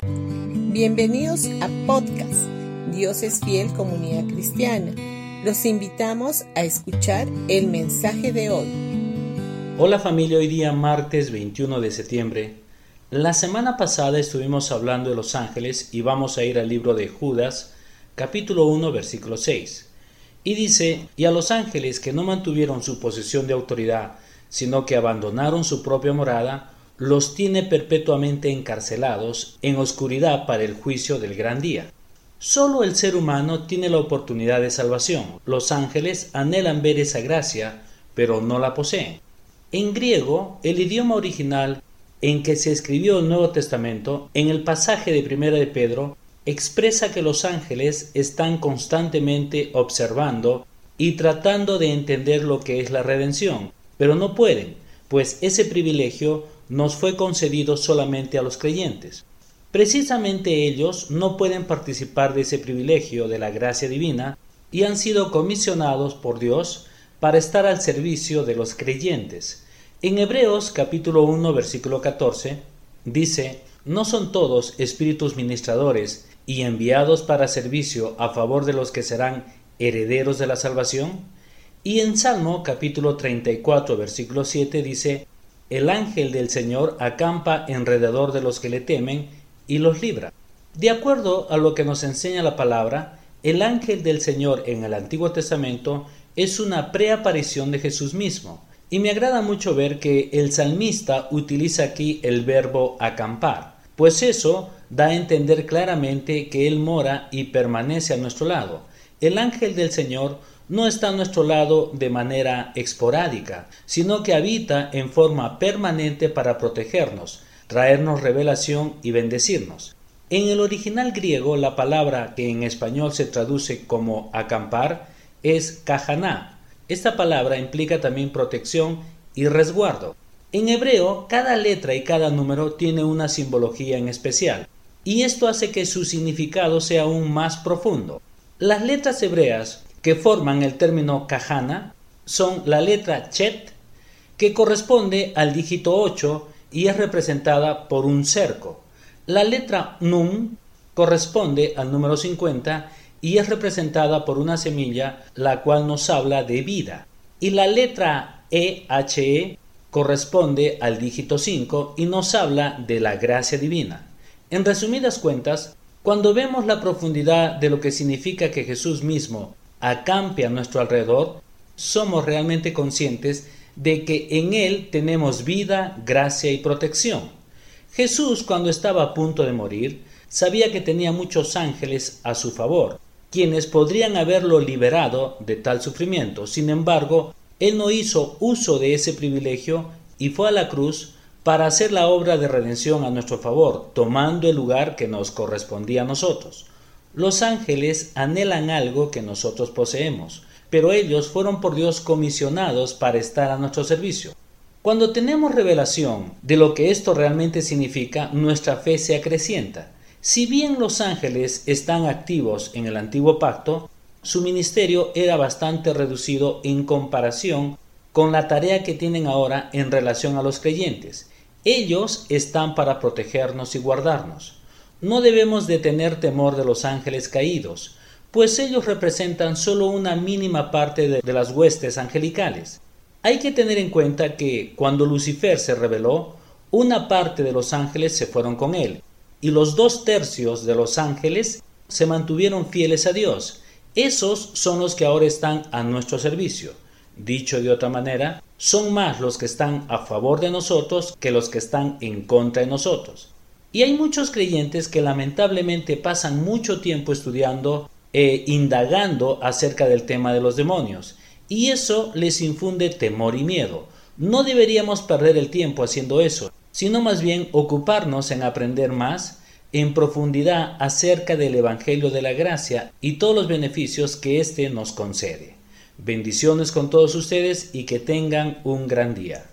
Bienvenidos a podcast Dios es fiel comunidad cristiana. Los invitamos a escuchar el mensaje de hoy. Hola familia, hoy día martes 21 de septiembre. La semana pasada estuvimos hablando de los ángeles y vamos a ir al libro de Judas, capítulo 1, versículo 6. Y dice, y a los ángeles que no mantuvieron su posesión de autoridad, sino que abandonaron su propia morada, los tiene perpetuamente encarcelados en oscuridad para el juicio del gran día. Solo el ser humano tiene la oportunidad de salvación. Los ángeles anhelan ver esa gracia, pero no la poseen. En griego, el idioma original en que se escribió el Nuevo Testamento, en el pasaje de Primera de Pedro, expresa que los ángeles están constantemente observando y tratando de entender lo que es la redención, pero no pueden, pues ese privilegio nos fue concedido solamente a los creyentes. Precisamente ellos no pueden participar de ese privilegio de la gracia divina y han sido comisionados por Dios para estar al servicio de los creyentes. En Hebreos capítulo 1 versículo 14 dice, ¿no son todos espíritus ministradores y enviados para servicio a favor de los que serán herederos de la salvación? Y en Salmo capítulo 34 versículo 7 dice, El ángel del Señor acampa alrededor de los que le temen y los libra. De acuerdo a lo que nos enseña la palabra, el ángel del Señor en el Antiguo Testamento es una preaparición de Jesús mismo. Y me agrada mucho ver que el salmista utiliza aquí el verbo acampar, pues eso da a entender claramente que Él mora y permanece a nuestro lado. El ángel del Señor no está a nuestro lado de manera esporádica, sino que habita en forma permanente para protegernos, traernos revelación y bendecirnos. En el original griego la palabra que en español se traduce como acampar es kahaná. Esta palabra implica también protección y resguardo. En hebreo cada letra y cada número tiene una simbología en especial, y esto hace que su significado sea aún más profundo. Las letras hebreas que forman el término kahana son la letra chet, que corresponde al dígito 8 y es representada por un cerco. La letra Num corresponde al número 50 y es representada por una semilla la cual nos habla de vida. Y la letra EHE corresponde al dígito 5 y nos habla de la gracia divina. En resumidas cuentas, cuando vemos la profundidad de lo que significa que Jesús mismo acampe a nuestro alrededor, somos realmente conscientes de que en Él tenemos vida, gracia y protección. Jesús, cuando estaba a punto de morir, sabía que tenía muchos ángeles a su favor, quienes podrían haberlo liberado de tal sufrimiento. Sin embargo, Él no hizo uso de ese privilegio y fue a la cruz para hacer la obra de redención a nuestro favor, tomando el lugar que nos correspondía a nosotros. Los ángeles anhelan algo que nosotros poseemos, pero ellos fueron por Dios comisionados para estar a nuestro servicio. Cuando tenemos revelación de lo que esto realmente significa, nuestra fe se acrecienta. Si bien los ángeles están activos en el antiguo pacto, su ministerio era bastante reducido en comparación con la tarea que tienen ahora en relación a los creyentes. Ellos están para protegernos y guardarnos. No debemos de tener temor de los ángeles caídos, pues ellos representan solo una mínima parte de, las huestes angelicales. Hay que tener en cuenta que cuando Lucifer se rebeló, una parte de los ángeles se fueron con él, y los dos tercios de los ángeles se mantuvieron fieles a Dios. Esos son los que ahora están a nuestro servicio. Dicho de otra manera, son más los que están a favor de nosotros que los que están en contra de nosotros. Y hay muchos creyentes que lamentablemente pasan mucho tiempo estudiando e indagando acerca del tema de los demonios, y eso les infunde temor y miedo. No deberíamos perder el tiempo haciendo eso, sino más bien ocuparnos en aprender más en profundidad acerca del Evangelio de la Gracia y todos los beneficios que éste nos concede. Bendiciones con todos ustedes y que tengan un gran día.